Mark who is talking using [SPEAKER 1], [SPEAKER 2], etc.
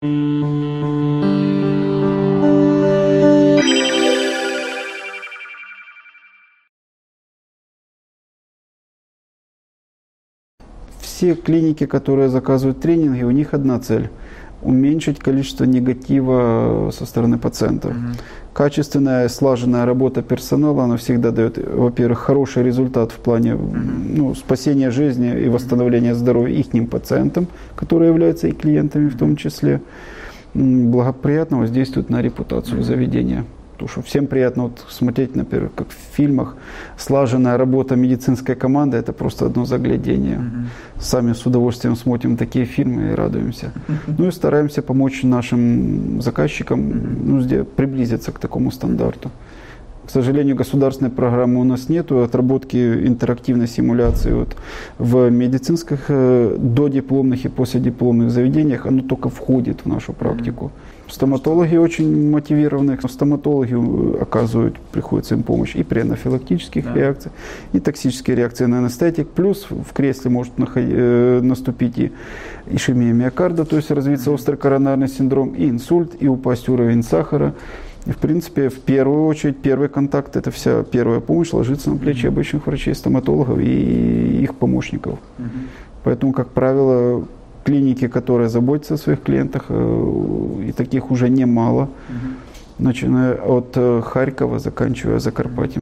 [SPEAKER 1] Все клиники, которые заказывают тренинги, у них одна цель уменьшить количество негатива со стороны пациентов. Угу. Качественная, слаженная работа персонала, она всегда дает, во-первых, хороший результат в плане угу. ну, спасения жизни и восстановления здоровья их пациентам, которые являются и клиентами в том числе. Благоприятно воздействует на репутацию заведения. Потому что всем приятно вот смотреть, например, как в фильмах, слаженная работа медицинской команды, это просто одно заглядение. Mm-hmm. Сами с удовольствием смотрим такие фильмы и радуемся. Mm-hmm. Ну и стараемся помочь нашим заказчикам mm-hmm. ну, приблизиться к такому стандарту. К сожалению, государственной программы у нас нет отработки интерактивной симуляции вот в медицинских э, додипломных и последипломных заведениях, оно только входит в нашу практику. Стоматологи очень мотивированы. Стоматологи э, оказывают, приходится им помощь и при анафилактических да. реакциях, и токсические реакции на анестетик. Плюс в кресле может э, наступить и ишемия миокарда, то есть развиться острый коронарный синдром, и инсульт, и упасть уровень сахара. И, в принципе, в первую очередь, первый контакт, это вся первая помощь ложится на плечи обычных врачей, стоматологов и их помощников. Поэтому, как правило, клиники, которые заботятся о своих клиентах, э, и таких уже немало, угу. начиная от э, Харькова, заканчивая Закарпатьем.